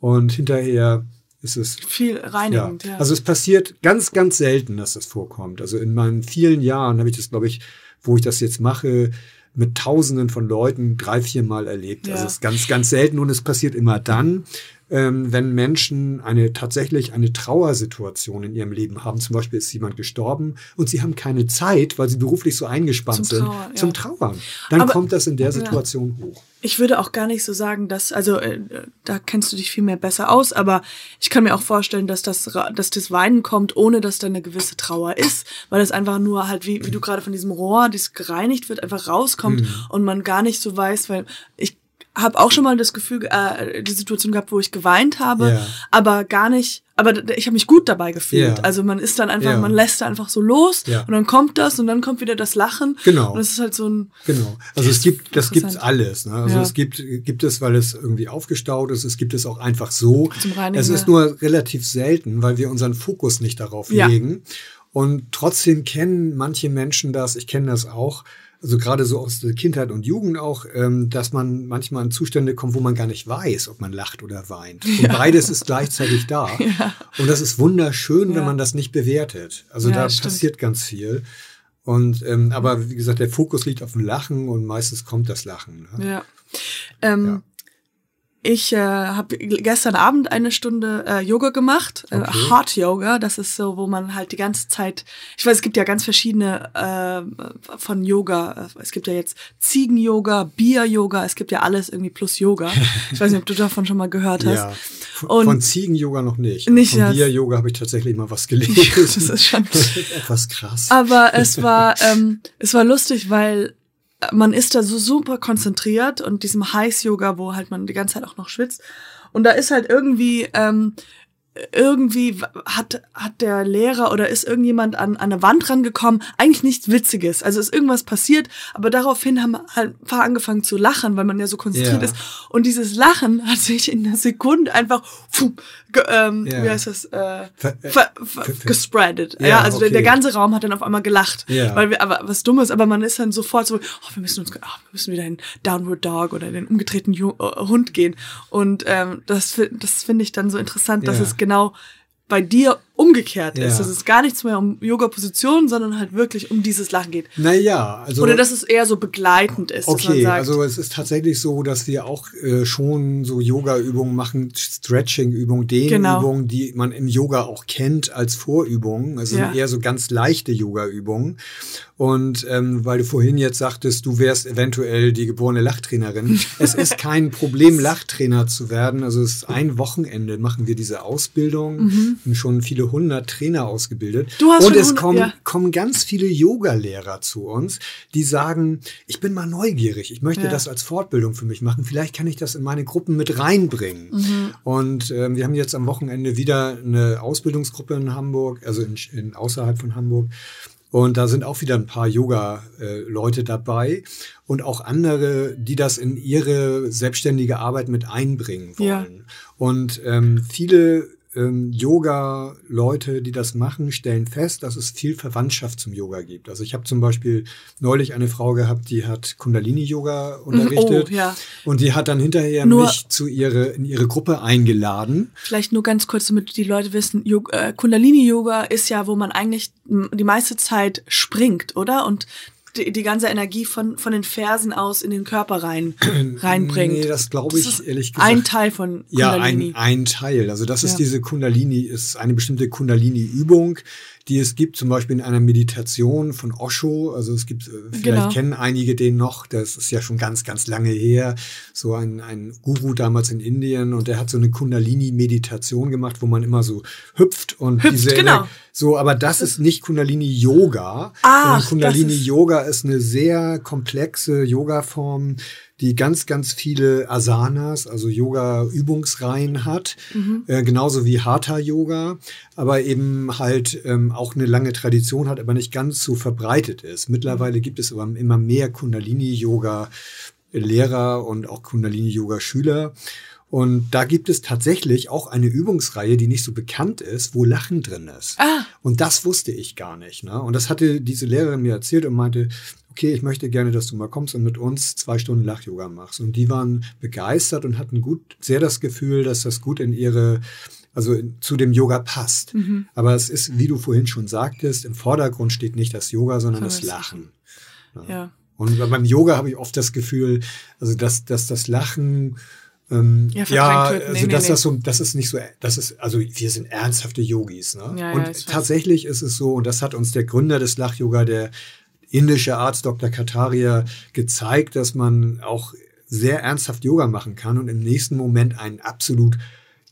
Und hinterher ist es viel reinigend. Ja. ja. Also es passiert ganz, ganz selten, dass das vorkommt. Also in meinen vielen Jahren habe ich das, glaube ich, wo ich das jetzt mache, mit Tausenden von Leuten drei, vier Mal erlebt. Ja. Also es ist ganz, ganz selten und es passiert immer dann, ähm, wenn Menschen eine tatsächlich eine Trauersituation in ihrem Leben haben. Zum Beispiel ist jemand gestorben und sie haben keine Zeit, weil sie beruflich so eingespannt zum sind, Trauer, zum Trauern. Dann Aber, kommt das in der Situation ja. hoch. Ich würde auch gar nicht so sagen, dass, also äh, da kennst du dich viel mehr besser aus, aber ich kann mir auch vorstellen, dass das, dass das Weinen kommt, ohne dass da eine gewisse Trauer ist, weil es einfach nur halt, wie, wie du gerade von diesem Rohr, das gereinigt wird, einfach rauskommt mhm. und man gar nicht so weiß, weil ich habe auch schon mal das Gefühl, äh, die Situation gehabt, wo ich geweint habe, yeah. aber gar nicht, aber ich habe mich gut dabei gefühlt. Yeah. Also man ist dann einfach, yeah. man lässt da einfach so los und dann kommt das und dann kommt wieder das Lachen. Genau. Und es ist halt so ein. Genau. Also es gibt, das gibt's alles. Ne? Also ja. es gibt, gibt es, weil es irgendwie aufgestaut ist. Es gibt es auch einfach so. Zum Reinigen, es ist nur relativ selten, weil wir unseren Fokus nicht darauf ja. legen. Und trotzdem kennen manche Menschen das. Ich kenne das auch also gerade so aus der Kindheit und Jugend auch, ähm, dass man manchmal in Zustände kommt, wo man gar nicht weiß, ob man lacht oder weint. Und ja. beides ist gleichzeitig da. Ja. Und das ist wunderschön, ja. wenn man das nicht bewertet. Also da stimmt. passiert ganz viel. Und ähm, aber wie gesagt, der Fokus liegt auf dem Lachen und meistens kommt das Lachen. Ne? Ja. Ähm, ich äh, habe gestern Abend eine Stunde äh, Yoga gemacht, äh, okay. Hot Yoga. Das ist so, wo man halt die ganze Zeit, ich weiß, es gibt ja ganz verschiedene äh, von Yoga. Es gibt ja jetzt Ziegen-Yoga, Bier-Yoga, es gibt ja alles irgendwie plus Yoga. Ich weiß nicht, ob du davon schon mal gehört hast. Ja, von, von Ziegen-Yoga noch nicht. nicht von Bier-Yoga habe ich tatsächlich mal was gelesen. das ist schon etwas krass. Aber es war, ähm, es war lustig, weil man ist da so super konzentriert und diesem Heiß-Yoga, wo halt man die ganze Zeit auch noch schwitzt. Und da ist halt irgendwie, ähm, irgendwie hat, hat der Lehrer oder ist irgendjemand an, an eine Wand rangekommen. Eigentlich nichts Witziges. Also ist irgendwas passiert, aber daraufhin haben halt ein paar angefangen zu lachen, weil man ja so konzentriert Ja. ist. Und dieses Lachen hat sich in einer Sekunde einfach, pfuh, ge, ähm, Ja. wie heißt das, äh, Ver- äh, ver, gespreadet. Ja, Ja, also der, okay. der ganze Raum hat dann auf einmal gelacht. Weil wir, aber was Dummes, aber man ist dann sofort so, oh, wir müssen uns, oh, wir müssen wieder in Downward Dog oder in den umgedrehten äh, Hund gehen. Und ähm, das, das finde ich dann so interessant, dass es genau bei dir umgekehrt ist. Ja. Dass es gar nichts mehr um Yoga-Positionen, sondern halt wirklich um dieses Lachen geht. Naja, also. Oder dass es eher so begleitend ist, Okay, sagt. also es ist tatsächlich so, dass wir auch äh, schon so Yoga-Übungen machen, Stretching-Übungen, Dehnübungen, die man im Yoga auch kennt als Vorübungen. Es Ja. sind eher so ganz leichte Yoga-Übungen. Und ähm, weil du vorhin jetzt sagtest, du wärst eventuell die geborene Lachtrainerin. es ist kein Problem, Lachtrainer zu werden. Also es ist ein Wochenende machen wir diese Ausbildung. Haben schon viele hundert Trainer ausgebildet. Du hast Und es kommen, ja. kommen ganz viele Yoga-Lehrer zu uns, die sagen, ich bin mal neugierig, ich möchte Ja. das als Fortbildung für mich machen, vielleicht kann ich das in meine Gruppen mit reinbringen. Mhm. Und ähm, wir haben jetzt am Wochenende wieder eine Ausbildungsgruppe in Hamburg, also in, in außerhalb von Hamburg. Und da sind auch wieder ein paar Yoga-Leute dabei und auch andere, die das in ihre selbstständige Arbeit mit einbringen wollen. Ja. Und ähm, viele ähm, Yoga-Leute, die das machen, stellen fest, dass es viel Verwandtschaft zum Yoga gibt. Also ich habe zum Beispiel neulich eine Frau gehabt, die hat Kundalini-Yoga unterrichtet oh, ja. und die hat dann hinterher Nur- mich zu ihre, in ihre Gruppe eingeladen. Vielleicht nur ganz kurz, damit die Leute wissen, äh, Kundalini-Yoga ist ja, wo man eigentlich die meiste Zeit springt, oder? Und die, die ganze Energie von, von den Fersen aus in den Körper rein, reinbringt. Nee, das glaube ich ist ehrlich gesagt. Ein Teil von Ja, Kundalini. ein, ein Teil. Also das ist Ja. diese Kundalini, ist eine bestimmte Kundalini-Übung, die es gibt, zum Beispiel in einer Meditation von Osho. Also es gibt, äh, vielleicht Genau. kennen einige den noch, das ist ja schon ganz, ganz lange her. So ein, ein Guru damals in Indien und der hat so eine Kundalini-Meditation gemacht, wo man immer so hüpft und Hüpft, diese genau. Ener- so, aber das ist nicht Kundalini-Yoga, Ach, sondern das Kundalini-Yoga ist eine sehr komplexe Yoga-Form, die ganz, ganz viele Asanas, also Yoga-Übungsreihen hat, äh, genauso wie Hatha-Yoga, aber eben halt ähm, auch eine lange Tradition hat, aber nicht ganz so verbreitet ist. Mittlerweile gibt es aber immer mehr Kundalini-Yoga-Lehrer und auch Kundalini-Yoga-Schüler. Und da gibt es tatsächlich auch eine Übungsreihe, die nicht so bekannt ist, wo Lachen drin ist. Ah. Und das wusste ich gar nicht. Ne? Und das hatte diese Lehrerin mir erzählt und meinte, okay, ich möchte gerne, dass du mal kommst und mit uns zwei Stunden Lach-Yoga machst. Und die waren begeistert und hatten gut, sehr das Gefühl, dass das gut in ihre, also in, zu dem Yoga passt. Mhm. Aber es ist, wie du vorhin schon sagtest, im Vordergrund steht nicht das Yoga, sondern das Sondern das Lachen. ja. Und beim Yoga habe ich oft das Gefühl, also dass, dass das Lachen ähm, Ja, ja, wird. Nee, also nee, dass nee. das so, das ist nicht so, das ist, also wir sind ernsthafte Yogis, ne? Ja, ja, und weiß. tatsächlich ist es so, und das hat uns der Gründer des Lach-Yoga, der indische Arzt Dr. Kataria, gezeigt, dass man auch sehr ernsthaft Yoga machen kann und im nächsten Moment einen absolut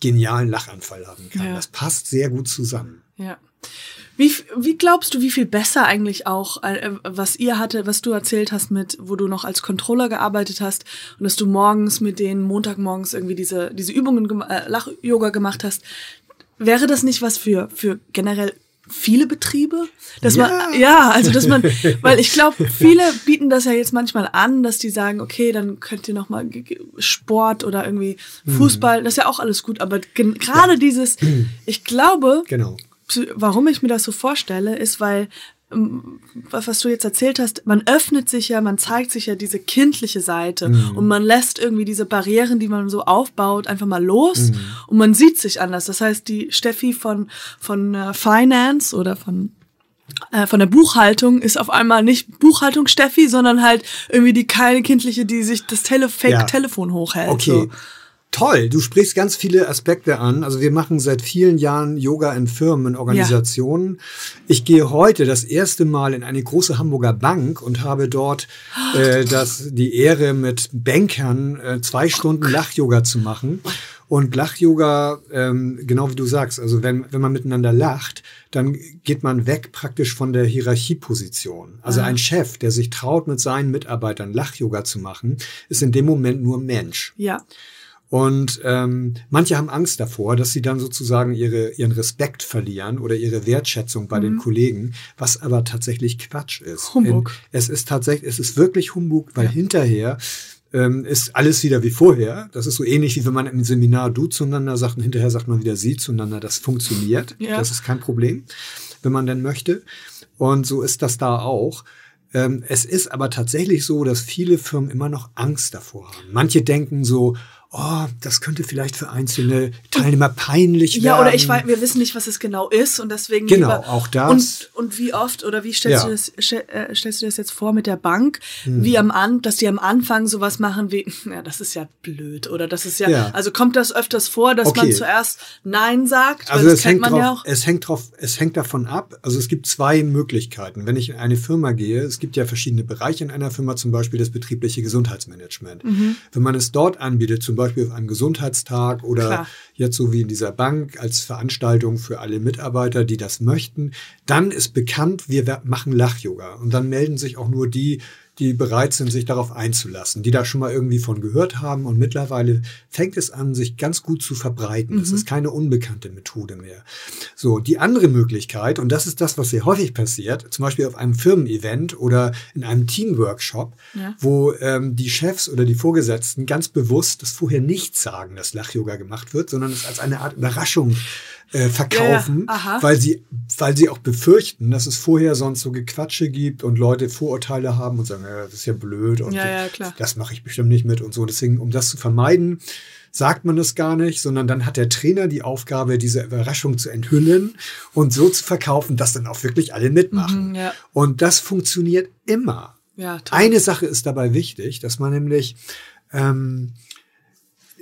genialen Lachanfall haben kann. Ja. Das passt sehr gut zusammen. Ja. Wie, wie glaubst du, wie viel besser eigentlich auch, äh, was ihr hatte, was du erzählt hast mit, wo du noch als Controller gearbeitet hast und dass du morgens mit denen Montagmorgens irgendwie diese, diese Übungen, äh, Lach-Yoga gemacht hast. Wäre das nicht was für, für generell viele Betriebe? Dass Ja. man, ja, also dass man, weil ich glaube, viele bieten das ja jetzt manchmal an, dass die sagen, okay, dann könnt ihr noch mal ge- ge- Sport oder irgendwie Fußball, das ist ja auch alles gut, aber gerade dieses, ich glaube, Genau. Warum ich mir das so vorstelle, ist, weil ähm, was du jetzt erzählt hast, man öffnet sich ja, man zeigt sich ja diese kindliche Seite und man lässt irgendwie diese Barrieren, die man so aufbaut, einfach mal los und man sieht sich anders. Das heißt, die Steffi von von äh, Finance oder von äh, von der Buchhaltung ist auf einmal nicht Buchhaltung Steffi, sondern halt irgendwie die kleine kindliche, die sich das Tele Fake Ja. Telefon hochhält. Okay. So. Toll, du sprichst ganz viele Aspekte an. Also wir machen seit vielen Jahren Yoga in Firmen, in Organisationen. Ich gehe heute das erste Mal in eine große Hamburger Bank und habe dort äh, das, die Ehre, mit Bankern äh, zwei Stunden Lach-Yoga zu machen. Und Lach-Yoga, ähm, genau wie du sagst, also wenn, wenn man miteinander lacht, dann geht man weg praktisch von der Hierarchieposition. Also ein Chef, der sich traut, mit seinen Mitarbeitern Lach-Yoga zu machen, ist in dem Moment nur Mensch. Ja. Und ähm, manche haben Angst davor, dass sie dann sozusagen ihre, ihren Respekt verlieren oder ihre Wertschätzung bei mhm. den Kollegen, was aber tatsächlich Quatsch ist. Humbug. In, es ist tatsächlich, es ist wirklich Humbug, weil ja. hinterher ähm, ist alles wieder wie vorher. Das ist so ähnlich, wie wenn man im Seminar du zueinander sagt und hinterher sagt man wieder sie zueinander. Das funktioniert. Ja. Das ist kein Problem, wenn man denn möchte. Und so ist das da auch. Ähm, es ist aber tatsächlich so, dass viele Firmen immer noch Angst davor haben. Manche denken so, oh, das könnte vielleicht für einzelne Teilnehmer peinlich werden. Ja, oder ich weiß, wir wissen nicht, was es genau ist und deswegen genau lieber, auch das. Und, und wie oft oder wie stellst ja. du das äh, stellst du das jetzt vor mit der Bank, hm. wie am an, dass die am Anfang sowas machen wie, ja, das ist ja blöd oder das ist ja, ja. also kommt das öfters vor, dass okay. man zuerst Nein sagt, also das, das kennt man drauf, ja auch. Es hängt drauf, es hängt davon ab. Also es gibt zwei Möglichkeiten. Wenn ich in eine Firma gehe, es gibt ja verschiedene Bereiche in einer Firma, zum Beispiel das betriebliche Gesundheitsmanagement. Mhm. Wenn man es dort anbietet, zum Beispiel Beispiel auf einem Gesundheitstag oder Klar. jetzt so wie in dieser Bank als Veranstaltung für alle Mitarbeiter, die das möchten. Dann ist bekannt, wir machen Lach-Yoga. Und dann melden sich auch nur die, die bereit sind, sich darauf einzulassen, die da schon mal irgendwie von gehört haben. Und mittlerweile fängt es an, sich ganz gut zu verbreiten. Es mhm. ist keine unbekannte Methode mehr. So, die andere Möglichkeit, und das ist das, was sehr häufig passiert, zum Beispiel auf einem Firmen-Event oder in einem Teamworkshop, ja. wo ähm, die Chefs oder die Vorgesetzten ganz bewusst das vorher nicht sagen, dass Lach-Yoga gemacht wird, sondern es als eine Art Überraschung äh, verkaufen, ja, weil sie, weil sie auch befürchten, dass es vorher sonst so Gequatsche gibt und Leute Vorurteile haben und sagen, ja, das ist ja blöd und ja, das mache ich bestimmt nicht mit und so. Deswegen, um das zu vermeiden, sagt man das gar nicht, sondern dann hat der Trainer die Aufgabe, diese Überraschung zu enthüllen und so zu verkaufen, dass dann auch wirklich alle mitmachen. Mhm, und das funktioniert immer. Eine Sache ist dabei wichtig, dass man nämlich ähm,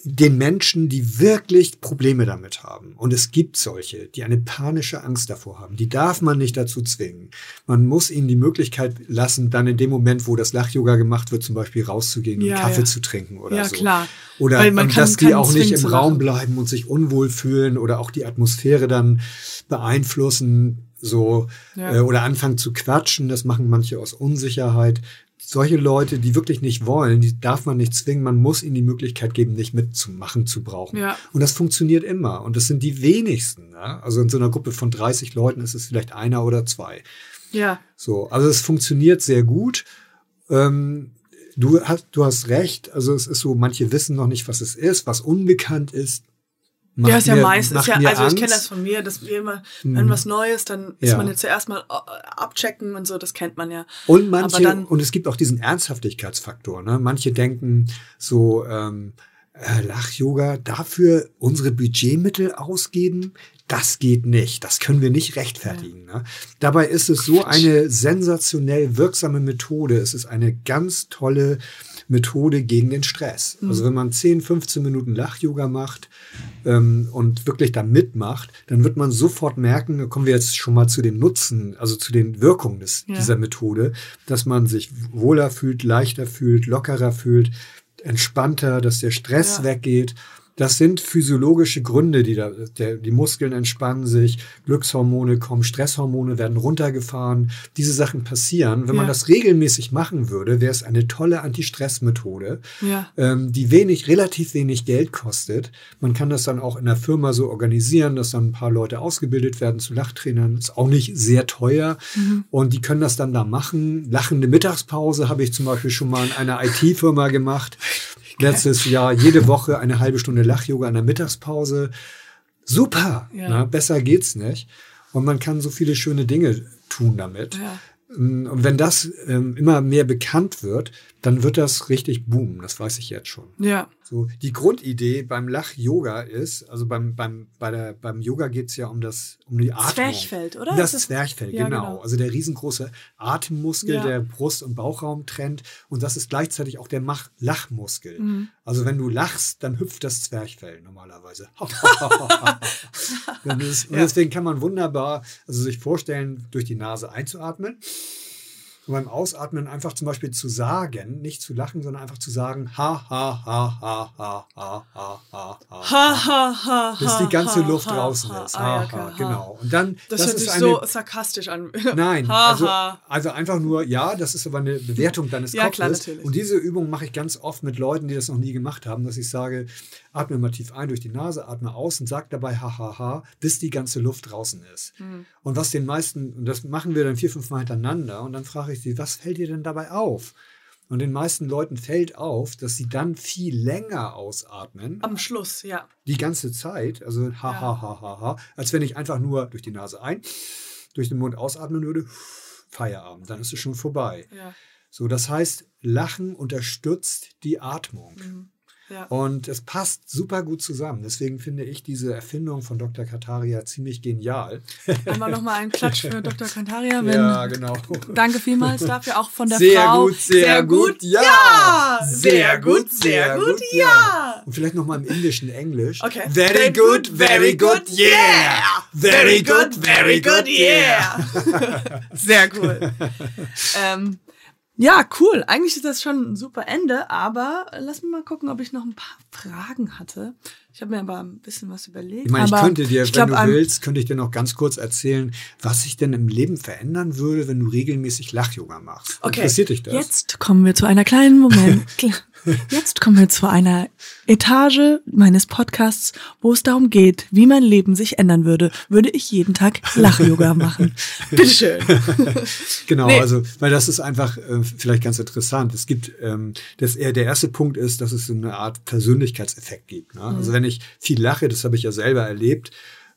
den Menschen, die wirklich Probleme damit haben. Und es gibt solche, die eine panische Angst davor haben. Die darf man nicht dazu zwingen. Man muss ihnen die Möglichkeit lassen, dann in dem Moment, wo das Lach-Yoga gemacht wird, zum Beispiel rauszugehen ja, und Kaffee ja. zu trinken oder ja, so. Klar. Oder Weil man kann, dass die auch nicht im Raum bleiben und sich unwohl fühlen oder auch die Atmosphäre dann beeinflussen so ja. äh, oder anfangen zu quatschen. Das machen manche aus Unsicherheit solche Leute, die wirklich nicht wollen, die darf man nicht zwingen. Man muss ihnen die Möglichkeit geben, nicht mitzumachen zu brauchen. Ja. Und das funktioniert immer. Und das sind die wenigsten. Ja? Also in so einer Gruppe von 30 Leuten ist es vielleicht einer oder zwei. Ja. So, also es funktioniert sehr gut. Ähm, du hast, du hast recht. Also es ist so, manche wissen noch nicht, was es ist, was unbekannt ist. Macht ja, ist ja meistens, ja, also Angst. ich kenne das von mir, dass wir immer, wenn mhm. was Neues, dann ist ja. man jetzt zuerst mal äh, abchecken und so, das kennt man ja. Und manche, dann, und es gibt auch diesen Ernsthaftigkeitsfaktor, ne? Manche denken so, ähm, äh, Lach-Yoga, dafür unsere Budgetmittel ausgeben, das geht nicht. Das können wir nicht rechtfertigen. Ne? Dabei ist es so eine sensationell wirksame Methode. Es ist eine ganz tolle Methode gegen den Stress. Mhm. Also wenn man 10, 15 Minuten Lach-Yoga macht ähm, und wirklich da mitmacht, dann wird man sofort merken, da kommen wir jetzt schon mal zu den Nutzen, also zu den Wirkungen des, ja. dieser Methode, dass man sich wohler fühlt, leichter fühlt, lockerer fühlt, entspannter, dass der Stress ja. weggeht das sind physiologische Gründe, die da, der, die Muskeln entspannen sich, Glückshormone kommen, Stresshormone werden runtergefahren. Diese Sachen passieren. Wenn ja. man das regelmäßig machen würde, wäre es eine tolle Anti-Stress-Methode, ja. ähm, die wenig, relativ wenig Geld kostet. Man kann das dann auch in der Firma so organisieren, dass dann ein paar Leute ausgebildet werden zu Lachtrainern. Ist auch nicht sehr teuer. Mhm. Und die können das dann da machen. Lachende Mittagspause habe ich zum Beispiel schon mal in einer IT-Firma gemacht letztes Jahr jede Woche eine halbe Stunde Lach-Yoga in der Mittagspause. Super, ja. na, besser geht's nicht. Und man kann so viele schöne Dinge tun damit. Ja. Mm, und wenn das ähm, immer mehr bekannt wird, dann wird das richtig boomen. Das weiß ich jetzt schon. Ja. So, die Grundidee beim Lach-Yoga ist, also beim, beim, bei der, beim Yoga geht es ja um das, um die Atmung. Zwerchfell, oder? Das, das Zwerchfell, ja, genau. genau. Also der riesengroße Atemmuskel, ja. der Brust- und Bauchraum trennt. Und das ist gleichzeitig auch der Mach Lachmuskel. Mhm. Also wenn du lachst, dann hüpft das Zwerchfell normalerweise. und deswegen kann man wunderbar also sich vorstellen, durch die Nase einzuatmen und beim Ausatmen einfach zum Beispiel zu sagen, nicht zu lachen, sondern einfach zu sagen, ha, ha, ha, ha, ha, ha, ha, ha, ha, ha, ha, ha, bis die ganze Luft draußen ist. Ha, ha, genau. Und dann, das, hört sich so sarkastisch an. Nein, also, also einfach nur, ja, das ist aber eine Bewertung deines Kopfes. Und diese Übung mache ich ganz oft mit Leuten, die das noch nie gemacht haben, dass ich sage, atme mal tief ein durch die Nase, atme aus und sag dabei hahaha, bis die ganze Luft draußen ist. Mhm. Und was den meisten, und das machen wir dann vier, fünf Mal hintereinander, und dann frage ich sie, was fällt dir denn dabei auf? Und den meisten Leuten fällt auf, dass sie dann viel länger ausatmen. Am Schluss, ja. Die ganze Zeit. Also ha, ha, ha, ha, ha. Als wenn ich einfach nur durch die Nase ein, durch den Mund ausatmen würde. Feierabend. Dann ist es schon vorbei. Ja. So, das heißt, Lachen unterstützt die Atmung. Mhm. Ja. Und es passt super gut zusammen. Deswegen finde ich diese Erfindung von Dr. Kataria ziemlich genial. Einmal nochmal einen Klatsch für Dr. Kantaria. Wenn, ja, genau. Danke vielmals dafür, auch von der Sehr Frau. gut, sehr gut, ja. ja. Sehr gut, sehr gut, ja. Und vielleicht nochmal im Englischen Englisch. Okay. Very good, very good, yeah. Very good, very good, yeah. Sehr cool. ähm, ja, cool. Eigentlich ist das schon ein super Ende, aber lass mich mal gucken, ob ich noch ein paar Fragen hatte. Ich habe mir aber ein bisschen was überlegt. Ich meine, ich könnte dir, ich glaub, wenn du willst, könnte ich dir noch ganz kurz erzählen, was sich denn im Leben verändern würde, wenn du regelmäßig Lach-Yoga machst. Okay, Interessiert dich das? Jetzt kommen wir zu einer kleinen Moment. Jetzt kommen wir zu einer Etage meines Podcasts, wo es darum geht, wie mein Leben sich ändern würde, würde ich jeden Tag Lach-Yoga machen. Bitteschön. Genau, Nee. also, weil das ist einfach äh, vielleicht ganz interessant. Es gibt, ähm, das eher der erste Punkt ist, dass es so eine Art Persönlichkeitseffekt gibt. Ne? Mhm. Also wenn ich viel lache, das habe ich ja selber erlebt,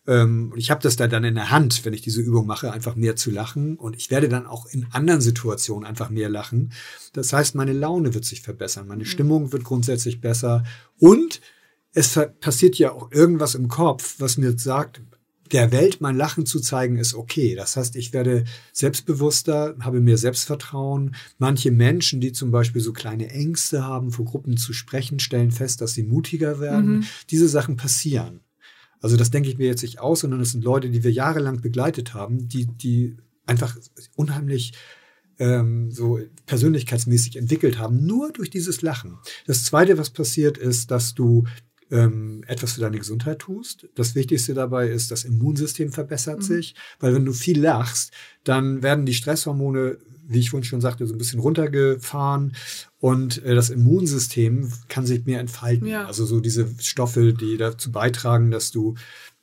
ähm, und ich habe das da dann in der Hand, wenn ich diese Übung mache, einfach mehr zu lachen. Und ich werde dann auch in anderen Situationen einfach mehr lachen. Das heißt, meine Laune wird sich verbessern, meine Stimmung wird grundsätzlich besser. Und es passiert ja auch irgendwas im Kopf, was mir sagt, der Welt mein Lachen zu zeigen, ist okay. Das heißt, ich werde selbstbewusster, habe mehr Selbstvertrauen. Manche Menschen, die zum Beispiel so kleine Ängste haben, vor Gruppen zu sprechen, stellen fest, dass sie mutiger werden. Mhm. Diese Sachen passieren. Also das denke ich mir jetzt nicht aus, sondern es sind Leute, die wir jahrelang begleitet haben, die, die einfach unheimlich ähm, so persönlichkeitsmäßig entwickelt haben, nur durch dieses Lachen. Das Zweite, was passiert, ist, dass du ähm, etwas für deine Gesundheit tust. Das Wichtigste dabei ist, das Immunsystem verbessert sich, weil wenn du viel lachst, dann werden die Stresshormone, wie ich vorhin schon sagte, so ein bisschen runtergefahren und äh, das Immunsystem kann sich mehr entfalten. Ja. Also so diese Stoffe, die dazu beitragen, dass du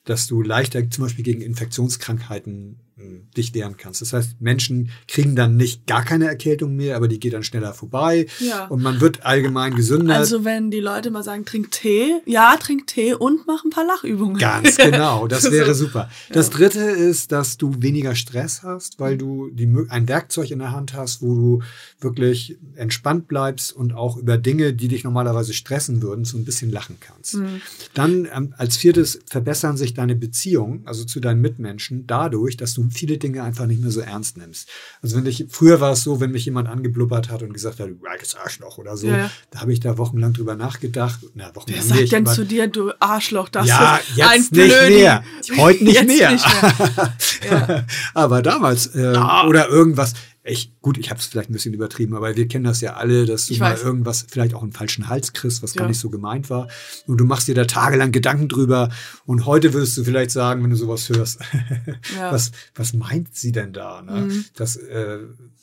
dass du leichter zum Beispiel gegen Infektionskrankheiten mh, dich wehren kannst. Das heißt, Menschen kriegen dann nicht gar keine Erkältung mehr, aber die geht dann schneller vorbei Ja. und man wird allgemein gesünder. Also wenn die Leute mal sagen, trink Tee, ja, trink Tee und mach ein paar Lachübungen. Ganz genau, das wäre super. Das dritte ist, dass du weniger Stress hast, weil du die, ein Werkzeug in der Hand hast, wo du wirklich entspannt bleibst und auch über Dinge, die dich normalerweise stressen würden, so ein bisschen lachen kannst. Mhm. Dann ähm, als viertes verbessern sich deine Beziehungen, also zu deinen Mitmenschen, dadurch, dass du viele Dinge einfach nicht mehr so ernst nimmst. Also wenn ich, früher war es so, wenn mich jemand angeblubbert hat und gesagt hat, du altes Arschloch oder so, Ja, da habe ich da wochenlang drüber nachgedacht. Na, wochenlang Wer sagt nicht, denn zu dir, du Arschloch, das ja, ist jetzt ein nicht Blödi. mehr. Heute nicht Jetzt mehr. Nicht mehr. Ja. aber damals äh, Ah. oder irgendwas. Ich, gut, ich habe es vielleicht ein bisschen übertrieben, aber wir kennen das ja alle, dass du Ich mal weiß. irgendwas, vielleicht auch einen falschen Hals kriegst, was gar Ja. nicht so gemeint war. Und du machst dir da tagelang Gedanken drüber. Und heute würdest du vielleicht sagen, wenn du sowas hörst, Ja. was, was meint sie denn da? Ne? Mhm. Das, äh,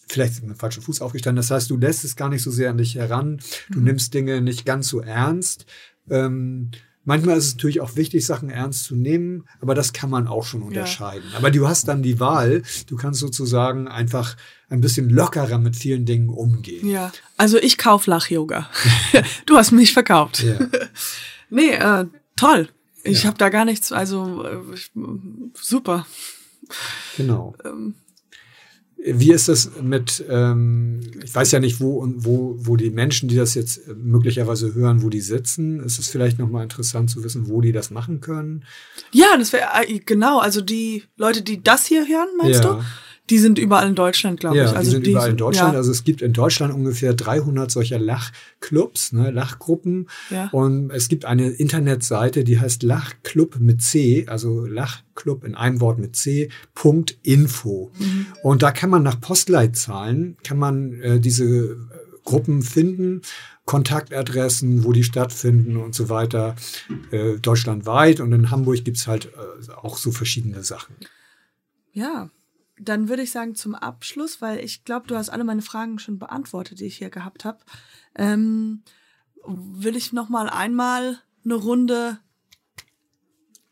vielleicht ist mit dem falschen Fuß aufgestanden. Das heißt, du lässt es gar nicht so sehr an dich heran. Du Mhm. nimmst Dinge nicht ganz so ernst. Ähm, manchmal ist es natürlich auch wichtig, Sachen ernst zu nehmen, aber das kann man auch schon unterscheiden. Aber du hast dann die Wahl, du kannst sozusagen einfach ein bisschen lockerer mit vielen Dingen umgehen. ja. Also ich kauf Lach-Yoga. du hast mich verkauft. Ja. Nee, äh, toll. Ich Ja. habe da gar nichts, also äh, super. Genau. Ähm, Wie ist das mit, ähm, ich weiß ja nicht, wo und wo, wo die Menschen, die das jetzt äh, möglicherweise hören, wo die sitzen. Ist es vielleicht nochmal interessant zu wissen, wo die das machen können? Ja, das wäre äh, genau, also die Leute, die das hier hören, meinst Ja. du? Die sind überall in Deutschland, glaube Ja, ich. die Also sind überall in Deutschland. Ja, Also es gibt in Deutschland ungefähr 300 solcher Lachclubs, ne, Lachgruppen. Ja. Und es gibt eine Internetseite, die heißt Lachclub mit C, also Lachclub in einem Wort mit C, Punkt Info. Mhm. Und da kann man nach Postleitzahlen, kann man äh, diese äh, Gruppen finden, Kontaktadressen, wo die stattfinden und so weiter, äh, deutschlandweit. Und in Hamburg gibt's halt äh, auch so verschiedene Sachen. ja. Dann würde ich sagen zum Abschluss, weil ich glaube, du hast alle meine Fragen schon beantwortet, die ich hier gehabt habe. Ähm, will ich noch mal einmal eine Runde.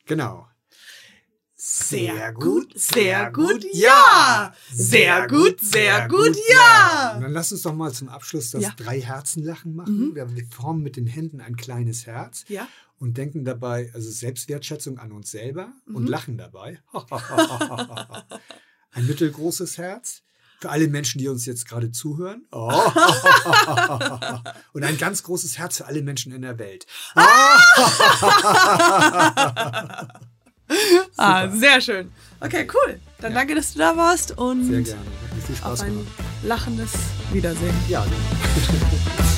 Genau. Sehr gut, sehr gut, ja. Sehr gut, sehr gut, ja. Und dann lass uns doch mal zum Abschluss das Ja. drei Herzen-Lachen machen. Wir wir formen mit den Händen ein kleines Herz Ja. und denken dabei, also Selbstwertschätzung an uns selber und lachen dabei. ein mittelgroßes Herz für alle Menschen, die uns jetzt gerade zuhören. Oh. und ein ganz großes Herz für alle Menschen in der Welt. Ah, sehr schön. Okay, cool. Dann danke, dass du da warst und Sehr gerne. Hat mir viel auf Spaß ein gemacht. lachendes Wiedersehen. Ja, genau.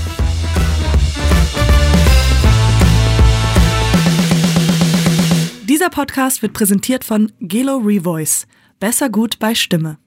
Dieser Podcast wird präsentiert von Gelo Revoice. Besser gut bei Stimme.